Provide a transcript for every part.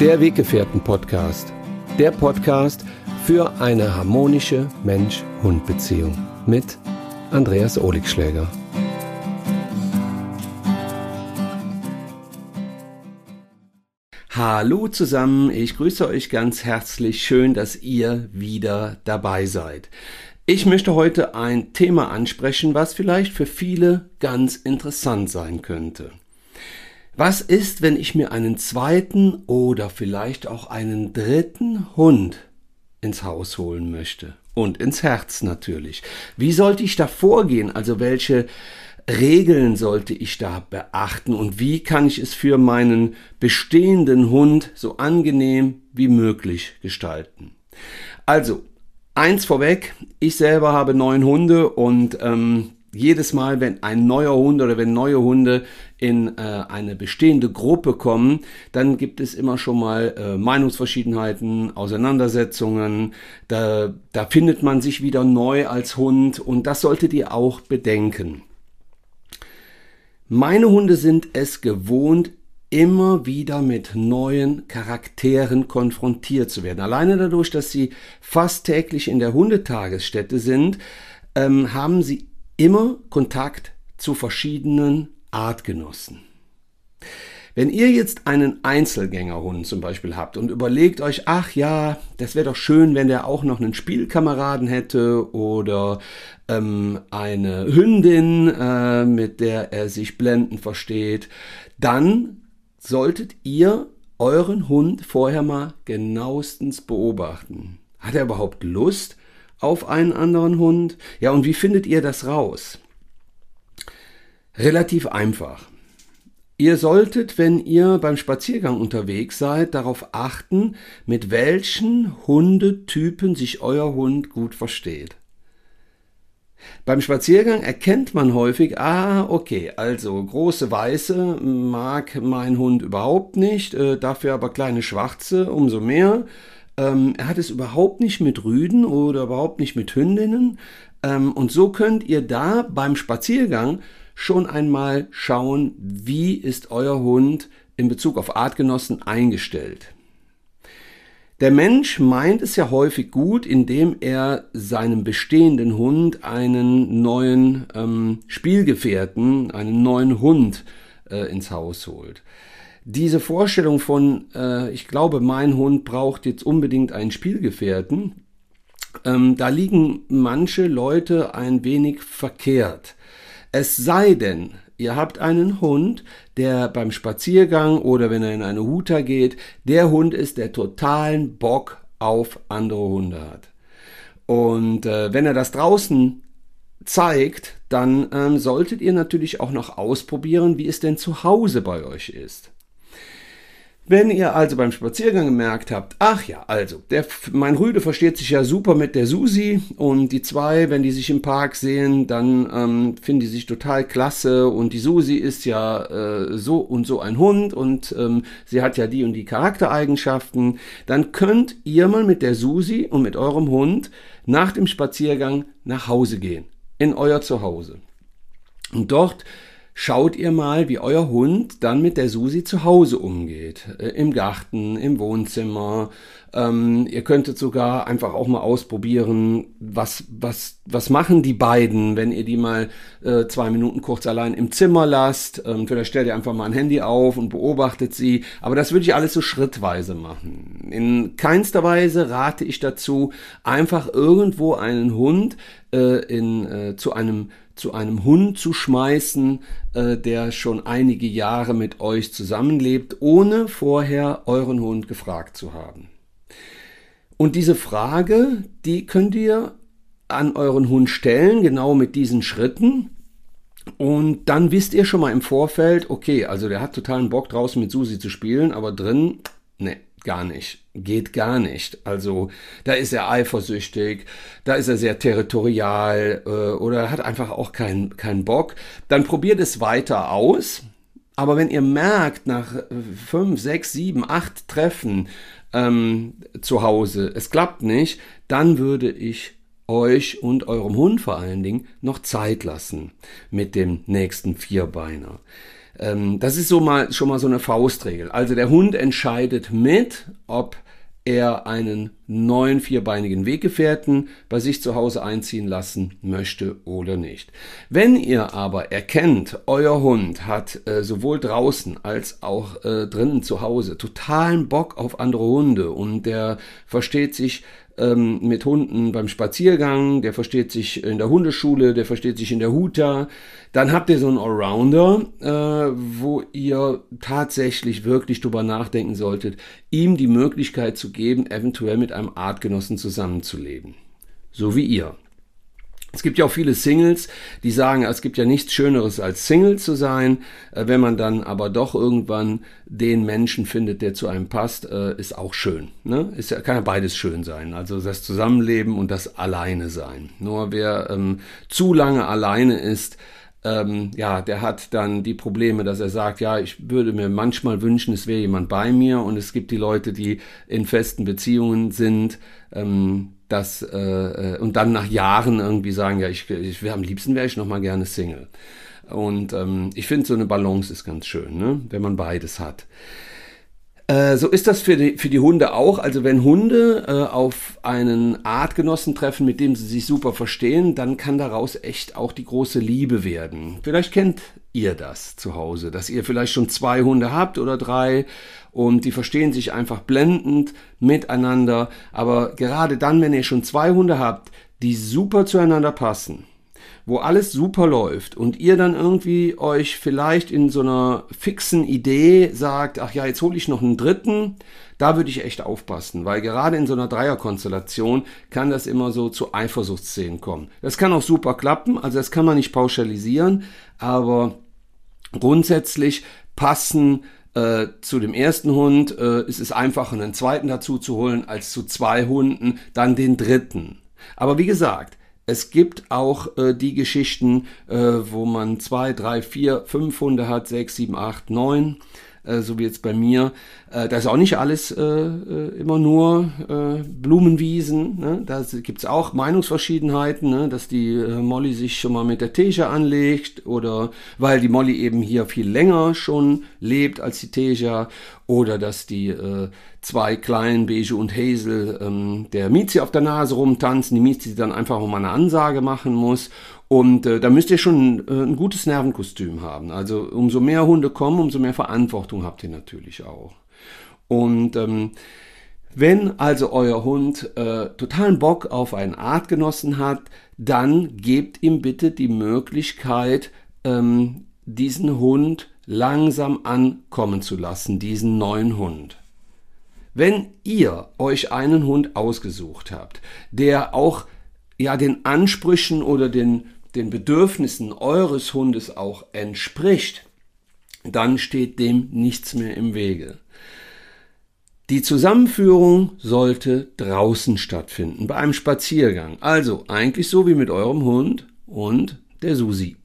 Der Weggefährten-Podcast. Der Podcast für eine harmonische Mensch-Hund-Beziehung mit Andreas Oligschläger. Hallo zusammen, ich grüße euch ganz herzlich. Schön, dass ihr wieder dabei seid. Ich möchte heute ein Thema ansprechen, was vielleicht für viele ganz interessant sein könnte. Was ist, wenn ich mir einen zweiten oder vielleicht auch einen dritten Hund ins Haus holen möchte? Und ins Herz natürlich. Wie sollte ich da vorgehen? Also welche Regeln sollte ich da beachten und wie kann ich es für meinen bestehenden Hund so angenehm wie möglich gestalten? Also, eins vorweg, ich selber habe neun Hunde und ähm, jedes Mal, wenn ein neuer Hund oder wenn neue Hunde in äh, eine bestehende Gruppe kommen, dann gibt es immer schon mal äh, Meinungsverschiedenheiten, Auseinandersetzungen. Da, da findet man sich wieder neu als Hund und das solltet ihr auch bedenken. Meine Hunde sind es gewohnt, immer wieder mit neuen Charakteren konfrontiert zu werden. Alleine dadurch, dass sie fast täglich in der Hundetagesstätte sind, ähm, haben sie immer Kontakt zu verschiedenen Artgenossen. Wenn ihr jetzt einen Einzelgängerhund zum Beispiel habt und überlegt euch, ach ja, das wäre doch schön, wenn der auch noch einen Spielkameraden hätte oder ähm, eine Hündin, äh, mit der er sich blendend versteht, dann solltet ihr euren Hund vorher mal genauestens beobachten. Hat er überhaupt Lust auf einen anderen Hund? Ja, und wie findet ihr das raus? Relativ einfach. Ihr solltet, wenn ihr beim Spaziergang unterwegs seid, darauf achten, mit welchen Hundetypen sich euer Hund gut versteht. Beim Spaziergang erkennt man häufig, ah, okay, also große Weiße mag mein Hund überhaupt nicht, äh, dafür aber kleine Schwarze umso mehr. Ähm, er hat es überhaupt nicht mit Rüden oder überhaupt nicht mit Hündinnen. Ähm, und so könnt ihr da beim Spaziergang schon einmal schauen, wie ist euer Hund in Bezug auf Artgenossen eingestellt. Der Mensch meint es ja häufig gut, indem er seinem bestehenden Hund einen neuen ähm, Spielgefährten, einen neuen Hund äh, ins Haus holt. Diese Vorstellung von, äh, ich glaube, mein Hund braucht jetzt unbedingt einen Spielgefährten, ähm, da liegen manche Leute ein wenig verkehrt. Es sei denn, ihr habt einen Hund, der beim Spaziergang oder wenn er in eine Huta geht, der Hund ist, der totalen Bock auf andere Hunde hat. Und äh, wenn er das draußen zeigt, dann ähm, solltet ihr natürlich auch noch ausprobieren, wie es denn zu Hause bei euch ist. Wenn ihr also beim Spaziergang gemerkt habt, ach ja, also, der, mein Rüde versteht sich ja super mit der Susi und die zwei, wenn die sich im Park sehen, dann ähm, finden die sich total klasse und die Susi ist ja äh, so und so ein Hund und ähm, sie hat ja die und die Charaktereigenschaften, dann könnt ihr mal mit der Susi und mit eurem Hund nach dem Spaziergang nach Hause gehen, in euer Zuhause. Und dort schaut ihr mal, wie euer Hund dann mit der Susi zu Hause umgeht. Äh, Im Garten, im Wohnzimmer. Ähm, ihr könntet sogar einfach auch mal ausprobieren, was, was, was machen die beiden, wenn ihr die mal äh, zwei Minuten kurz allein im Zimmer lasst. Ähm, vielleicht stellt ihr einfach mal ein Handy auf und beobachtet sie. Aber das würde ich alles so schrittweise machen. In keinster Weise rate ich dazu, einfach irgendwo einen Hund äh, in, äh, zu einem zu einem Hund zu schmeißen, äh, der schon einige Jahre mit euch zusammenlebt, ohne vorher euren Hund gefragt zu haben. Und diese Frage, die könnt ihr an euren Hund stellen, genau mit diesen Schritten. Und dann wisst ihr schon mal im Vorfeld, okay, also der hat totalen Bock draußen mit Susi zu spielen, aber drin, ne, gar nicht. Geht gar nicht. Also da ist er eifersüchtig, da ist er sehr territorial äh, oder hat einfach auch keinen keinen Bock. Dann probiert es weiter aus. Aber wenn ihr merkt, nach äh, fünf, sechs, sieben, acht Treffen ähm, zu Hause, es klappt nicht, dann würde ich euch und eurem Hund vor allen Dingen noch Zeit lassen mit dem nächsten Vierbeiner. Ähm, das ist so mal, schon mal so eine Faustregel. Also der Hund entscheidet mit, ob er einen neuen vierbeinigen Weggefährten bei sich zu Hause einziehen lassen möchte oder nicht. Wenn ihr aber erkennt, euer Hund hat äh, sowohl draußen als auch äh, drinnen zu Hause totalen Bock auf andere Hunde und der versteht sich ähm, mit Hunden beim Spaziergang, der versteht sich in der Hundeschule, der versteht sich in der Huta. Dann habt ihr so einen Allrounder, äh, wo ihr tatsächlich wirklich drüber nachdenken solltet, ihm die Möglichkeit zu geben, eventuell mit einem Artgenossen zusammenzuleben. So wie ihr. Es gibt ja auch viele Singles, die sagen, es gibt ja nichts Schöneres als Single zu sein. Äh, wenn man dann aber doch irgendwann den Menschen findet, der zu einem passt, äh, ist auch schön. Ne? Ist ja, kann ja beides schön sein. Also das Zusammenleben und das Alleine sein. Nur wer ähm, zu lange alleine ist, ähm, ja, der hat dann die Probleme, dass er sagt, ja, ich würde mir manchmal wünschen, es wäre jemand bei mir und es gibt die Leute, die in festen Beziehungen sind, ähm, dass, äh, äh, und dann nach Jahren irgendwie sagen, ja, ich, ich am liebsten wäre ich noch mal gerne Single. Und ähm, ich finde, so eine Balance ist ganz schön, ne? wenn man beides hat. Äh, so ist das für die, für die Hunde auch. Also wenn Hunde äh, auf einen Artgenossen treffen, mit dem sie sich super verstehen, dann kann daraus echt auch die große Liebe werden. Vielleicht kennt ihr das zu Hause, dass ihr vielleicht schon zwei Hunde habt oder drei und die verstehen sich einfach blendend miteinander. Aber gerade dann, wenn ihr schon zwei Hunde habt, die super zueinander passen, wo alles super läuft und ihr dann irgendwie euch vielleicht in so einer fixen Idee sagt, ach ja, jetzt hole ich noch einen dritten, da würde ich echt aufpassen, weil gerade in so einer Dreierkonstellation kann das immer so zu Eifersuchtsszenen kommen. Das kann auch super klappen, also das kann man nicht pauschalisieren, aber grundsätzlich passen äh, zu dem ersten Hund äh, ist es einfacher, einen zweiten dazu zu holen, als zu zwei Hunden, dann den dritten. Aber wie gesagt, es gibt auch äh, die Geschichten, äh, wo man zwei, drei, vier, fünf Hunde hat, sechs, sieben, acht, neun äh, so wie jetzt bei mir. Äh, da ist auch nicht alles äh, äh immer nur äh, Blumenwiesen. Ne? Da gibt's auch Meinungsverschiedenheiten, ne? dass die Molly sich schon mal mit der Teja anlegt oder weil die Molly eben hier viel länger schon lebt als die Teja oder dass die zwei kleinen Beige und Hazel ähm, der Miezi auf der Nase rumtanzen, die Miezi dann einfach mal eine Ansage machen muss und äh, da müsst ihr schon äh, ein gutes Nervenkostüm haben. Also umso mehr Hunde kommen, umso mehr Verantwortung habt ihr natürlich auch. Und ähm, wenn also euer Hund äh, totalen Bock auf einen Artgenossen hat, dann gebt ihm bitte die Möglichkeit, ähm, diesen Hund langsam ankommen zu lassen, diesen neuen Hund. Wenn ihr euch einen Hund ausgesucht habt, der auch ja den Ansprüchen oder den den Bedürfnissen eures Hundes auch entspricht, dann steht dem nichts mehr im Wege. Die Zusammenführung sollte draußen stattfinden, bei einem Spaziergang. Also eigentlich so wie mit eurem Hund und der Susi.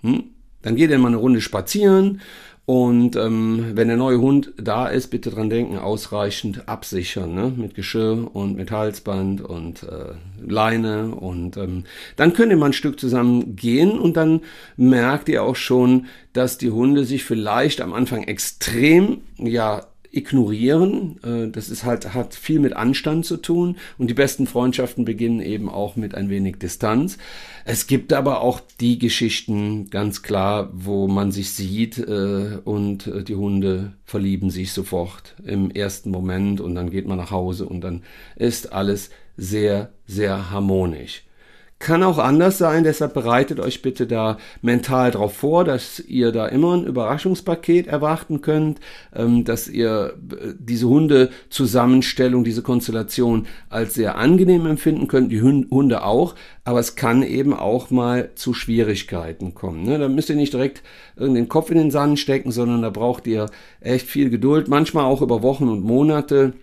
Hm? Dann geht ihr mal eine Runde spazieren und ähm, wenn der neue Hund da ist, bitte dran denken, ausreichend absichern, ne? mit Geschirr und mit Halsband und äh, Leine. Und ähm, dann könnt ihr mal ein Stück zusammen gehen und dann merkt ihr auch schon, dass die Hunde sich vielleicht am Anfang extrem ja ignorieren. Äh, das ist halt, hat viel mit Anstand zu tun und die besten Freundschaften beginnen eben auch mit ein wenig Distanz. Es gibt aber auch die Geschichten ganz klar, wo man sich sieht äh, und äh, die Hunde verlieben sich sofort im ersten Moment und dann geht man nach Hause und dann ist alles sehr, sehr harmonisch. Kann auch anders sein, deshalb bereitet euch bitte da mental darauf vor, dass ihr da immer ein Überraschungspaket erwarten könnt, ähm, dass ihr äh, diese Hundezusammenstellung, diese Konstellation als sehr angenehm empfinden könnt, die Hunde auch, aber es kann eben auch mal zu Schwierigkeiten kommen. Ne? Da müsst ihr nicht direkt den Kopf in den Sand stecken, sondern da braucht ihr echt viel Geduld, manchmal auch über Wochen und Monate,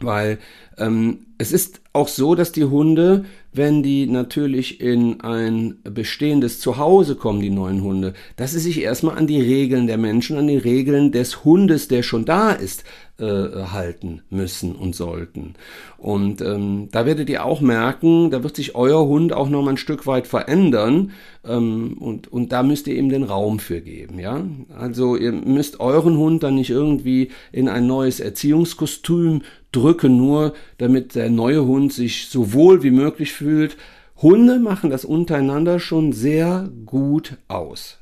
weil ähm, es ist auch so, dass die Hunde, wenn die natürlich in ein bestehendes Zuhause kommen, die neuen Hunde, dass sie sich erstmal an die Regeln der Menschen, an die Regeln des Hundes, der schon da ist, äh, halten müssen und sollten. Und ähm, da werdet ihr auch merken, da wird sich euer Hund auch noch mal ein Stück weit verändern ähm, und, und da müsst ihr ihm den Raum für geben. Ja? Also ihr müsst euren Hund dann nicht irgendwie in ein neues Erziehungskostüm drücken, nur damit der neue Hund sich so wohl wie möglich fühlt. Hunde machen das untereinander schon sehr gut aus.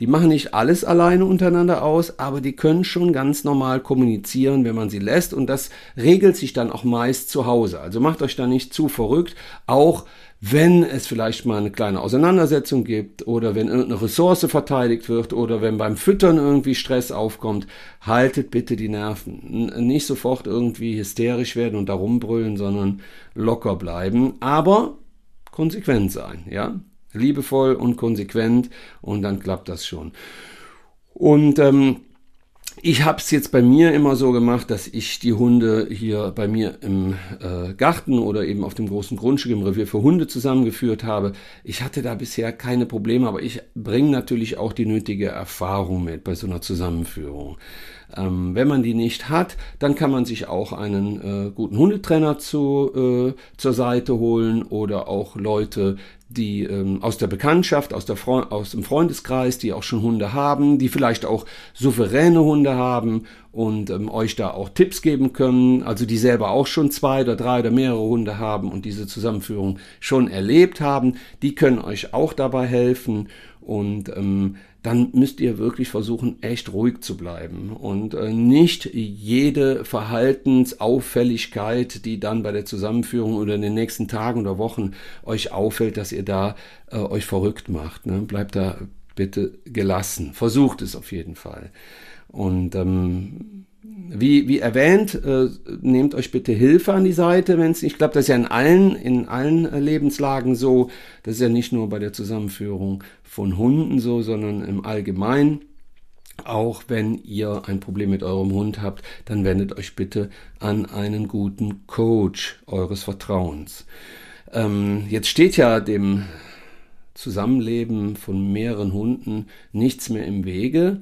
Die machen nicht alles alleine untereinander aus, aber die können schon ganz normal kommunizieren, wenn man sie lässt. Und das regelt sich dann auch meist zu Hause. Also macht euch da nicht zu verrückt. Auch wenn es vielleicht mal eine kleine Auseinandersetzung gibt oder wenn irgendeine Ressource verteidigt wird oder wenn beim Füttern irgendwie Stress aufkommt, haltet bitte die Nerven. Nicht sofort irgendwie hysterisch werden und darum brüllen, sondern locker bleiben, aber konsequent sein, ja? Liebevoll und konsequent und dann klappt das schon. Und ähm, ich habe es jetzt bei mir immer so gemacht, dass ich die Hunde hier bei mir im äh, Garten oder eben auf dem großen Grundstück im Revier für Hunde zusammengeführt habe. Ich hatte da bisher keine Probleme, aber ich bringe natürlich auch die nötige Erfahrung mit bei so einer Zusammenführung. Ähm, wenn man die nicht hat, dann kann man sich auch einen äh, guten Hundetrainer zu, äh, zur Seite holen oder auch Leute, die ähm, aus der Bekanntschaft, aus, der Fre aus dem Freundeskreis, die auch schon Hunde haben, die vielleicht auch souveräne Hunde haben und ähm, euch da auch Tipps geben können, also die selber auch schon zwei oder drei oder mehrere Hunde haben und diese Zusammenführung schon erlebt haben, die können euch auch dabei helfen. Und ähm, dann müsst ihr wirklich versuchen, echt ruhig zu bleiben und äh, nicht jede Verhaltensauffälligkeit, die dann bei der Zusammenführung oder in den nächsten Tagen oder Wochen euch auffällt, dass ihr da äh, euch verrückt macht. Ne? Bleibt da bitte gelassen. Versucht es auf jeden Fall. Und ähm, wie, wie erwähnt, äh, nehmt euch bitte Hilfe an die Seite, wenn es nicht klappt. Das ist ja in allen, in allen äh, Lebenslagen so. Das ist ja nicht nur bei der Zusammenführung von Hunden so, sondern im Allgemeinen. Auch wenn ihr ein Problem mit eurem Hund habt, dann wendet euch bitte an einen guten Coach eures Vertrauens. Ähm, jetzt steht ja dem Zusammenleben von mehreren Hunden nichts mehr im Wege.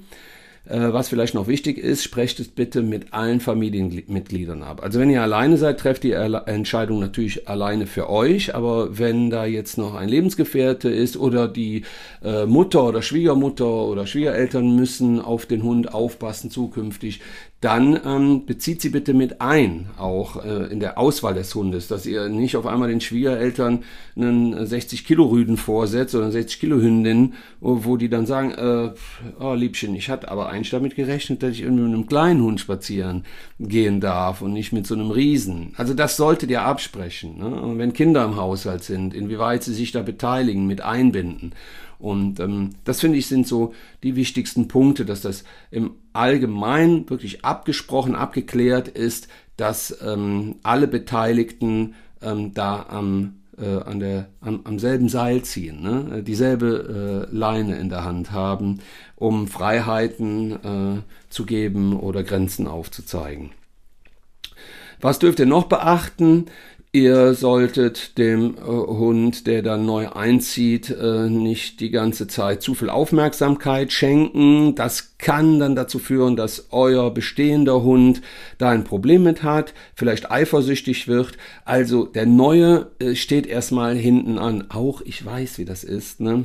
Äh, was vielleicht noch wichtig ist, sprecht es bitte mit allen Familienmitgliedern ab. Also wenn ihr alleine seid, trefft die Entscheidung natürlich alleine für euch, aber wenn da jetzt noch ein Lebensgefährte ist oder die äh, Mutter oder Schwiegermutter oder Schwiegereltern müssen auf den Hund aufpassen zukünftig, dann ähm, bezieht sie bitte mit ein, auch äh, in der Auswahl des Hundes, dass ihr nicht auf einmal den Schwiegereltern einen 60 Kilo Rüden vorsetzt oder eine 60 Kilo Hündin, wo die dann sagen, äh, oh Liebchen, ich hatte aber eigentlich damit gerechnet, dass ich mit einem kleinen Hund spazieren gehen darf und nicht mit so einem Riesen. Also das solltet ihr absprechen. Ne? Und wenn Kinder im Haushalt sind, inwieweit sie sich da beteiligen, mit einbinden. Und ähm, das finde ich sind so die wichtigsten Punkte, dass das im Allgemeinen wirklich abgesprochen, abgeklärt ist, dass ähm, alle Beteiligten ähm, da am, äh, an der, am, am selben Seil ziehen, ne? dieselbe äh, Leine in der Hand haben, um Freiheiten äh, zu geben oder Grenzen aufzuzeigen. Was dürft ihr noch beachten? Ihr solltet dem äh, Hund, der dann neu einzieht, äh, nicht die ganze Zeit zu viel Aufmerksamkeit schenken. Das kann dann dazu führen, dass euer bestehender Hund da ein Problem mit hat, vielleicht eifersüchtig wird. Also der neue äh, steht erstmal hinten an. Auch ich weiß, wie das ist. Ne?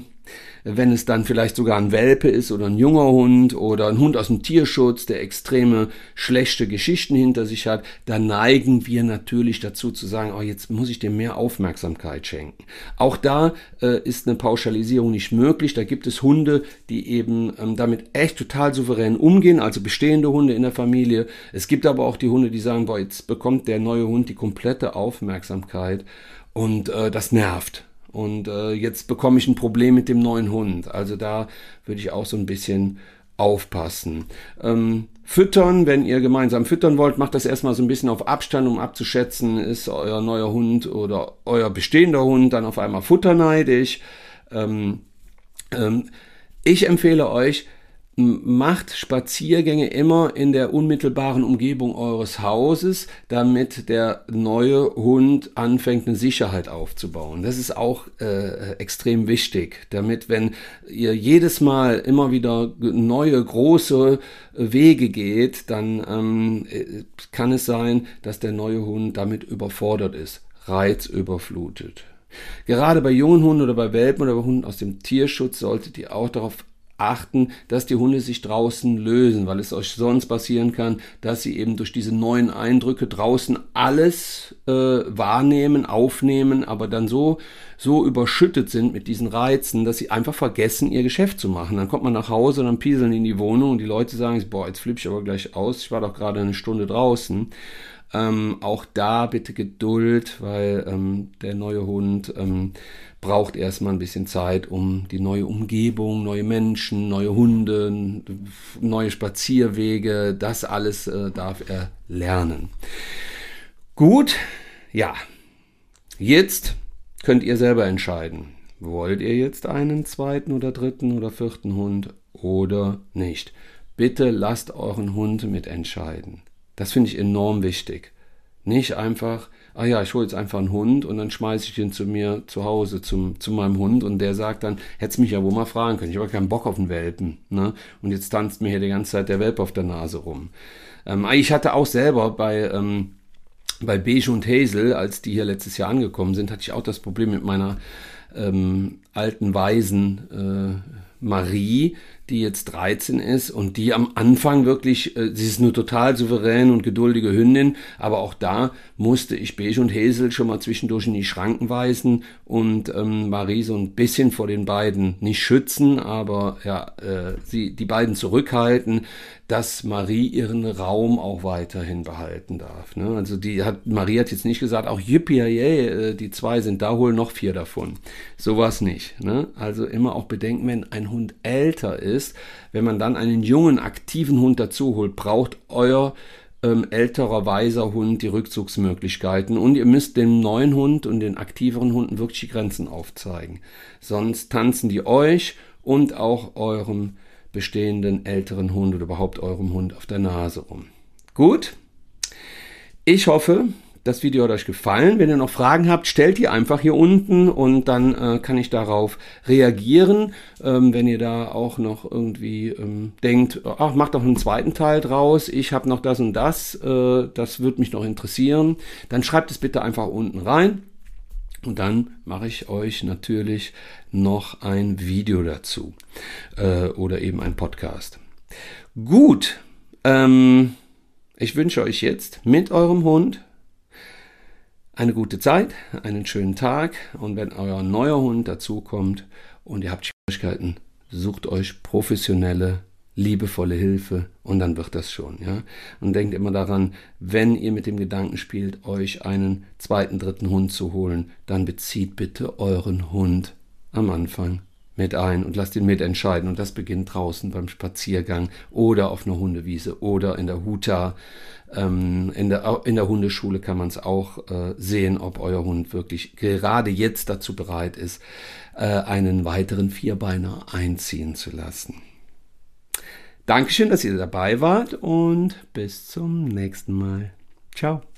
Wenn es dann vielleicht sogar ein Welpe ist oder ein junger Hund oder ein Hund aus dem Tierschutz, der extreme schlechte Geschichten hinter sich hat, dann neigen wir natürlich dazu zu sagen, oh, jetzt muss ich dem mehr Aufmerksamkeit schenken. Auch da äh, ist eine Pauschalisierung nicht möglich. Da gibt es Hunde, die eben ähm, damit echt total souverän umgehen, also bestehende Hunde in der Familie. Es gibt aber auch die Hunde, die sagen, boah, jetzt bekommt der neue Hund die komplette Aufmerksamkeit und äh, das nervt. Und äh, jetzt bekomme ich ein Problem mit dem neuen Hund. Also da würde ich auch so ein bisschen aufpassen. Ähm, füttern, wenn ihr gemeinsam füttern wollt, macht das erstmal so ein bisschen auf Abstand, um abzuschätzen, ist euer neuer Hund oder euer bestehender Hund dann auf einmal futterneidig. Ähm, ähm, ich empfehle euch, macht Spaziergänge immer in der unmittelbaren Umgebung eures Hauses, damit der neue Hund anfängt, eine Sicherheit aufzubauen. Das ist auch äh, extrem wichtig, damit wenn ihr jedes Mal immer wieder neue große Wege geht, dann ähm, kann es sein, dass der neue Hund damit überfordert ist, reizüberflutet. Gerade bei jungen Hunden oder bei Welpen oder bei Hunden aus dem Tierschutz solltet ihr auch darauf achten, dass die Hunde sich draußen lösen, weil es euch sonst passieren kann, dass sie eben durch diese neuen Eindrücke draußen alles äh, wahrnehmen, aufnehmen, aber dann so so überschüttet sind mit diesen Reizen, dass sie einfach vergessen, ihr Geschäft zu machen. Dann kommt man nach Hause und dann pieseln in die Wohnung und die Leute sagen, boah, jetzt flippe ich aber gleich aus, ich war doch gerade eine Stunde draußen. Ähm, auch da bitte Geduld, weil ähm, der neue Hund ähm, braucht erstmal ein bisschen Zeit, um die neue Umgebung, neue Menschen, neue Hunde, neue Spazierwege, das alles äh, darf er lernen. Gut, ja, jetzt könnt ihr selber entscheiden. Wollt ihr jetzt einen zweiten oder dritten oder vierten Hund oder nicht? Bitte lasst euren Hund mitentscheiden. Das finde ich enorm wichtig. Nicht einfach, ah ja, ich hole jetzt einfach einen Hund und dann schmeiße ich ihn zu mir zu Hause, zum, zu meinem Hund und der sagt dann, hättest mich ja wohl mal fragen können, ich habe keinen Bock auf einen Welpen. Ne? Und jetzt tanzt mir hier die ganze Zeit der Welpe auf der Nase rum. Ähm, ich hatte auch selber bei, ähm, bei Beige und Hazel, als die hier letztes Jahr angekommen sind, hatte ich auch das Problem mit meiner ähm, alten Waisen äh, Marie, die jetzt 13 ist und die am Anfang wirklich, äh, sie ist eine total souveräne und geduldige Hündin, aber auch da musste ich Beige und Hazel schon mal zwischendurch in die Schranken weisen und ähm, Marie so ein bisschen vor den beiden nicht schützen, aber ja, äh, sie die beiden zurückhalten, dass Marie ihren Raum auch weiterhin behalten darf. Ne? Also die hat Marie hat jetzt nicht gesagt, auch yippie, yeah, die zwei sind da, hol noch vier davon. Sowas nicht. Ne? Also immer auch bedenken, wenn ein Hund älter ist, wenn man dann einen jungen, aktiven Hund dazu holt, braucht euer ähm, älterer, weiser Hund die Rückzugsmöglichkeiten und ihr müsst dem neuen Hund und den aktiveren Hunden wirklich die Grenzen aufzeigen. Sonst tanzen die euch und auch eurem bestehenden älteren Hund oder überhaupt eurem Hund auf der Nase rum. Gut, ich hoffe, das Video hat euch gefallen. Wenn ihr noch Fragen habt, stellt die einfach hier unten und dann äh, kann ich darauf reagieren. Ähm, wenn ihr da auch noch irgendwie ähm, denkt, ach, macht doch einen zweiten Teil draus, ich habe noch das und das, äh, das würde mich noch interessieren, dann schreibt es bitte einfach unten rein. Und dann mache ich euch natürlich noch ein Video dazu äh, oder eben ein Podcast. Gut, ähm, ich wünsche euch jetzt mit eurem Hund eine gute Zeit, einen schönen Tag und wenn euer neuer Hund dazukommt und ihr habt Schwierigkeiten, sucht euch professionelle liebevolle Hilfe und dann wird das schon, ja. Und denkt immer daran, wenn ihr mit dem Gedanken spielt, euch einen zweiten, dritten Hund zu holen, dann bezieht bitte euren Hund am Anfang mit ein und lasst ihn mitentscheiden. Und das beginnt draußen beim Spaziergang oder auf einer Hundewiese oder in der Huta. Ähm, in, der, in der Hundeschule kann man es auch äh, sehen, ob euer Hund wirklich gerade jetzt dazu bereit ist, äh, einen weiteren Vierbeiner einziehen zu lassen. Dankeschön, dass ihr dabei wart und bis zum nächsten Mal. Ciao.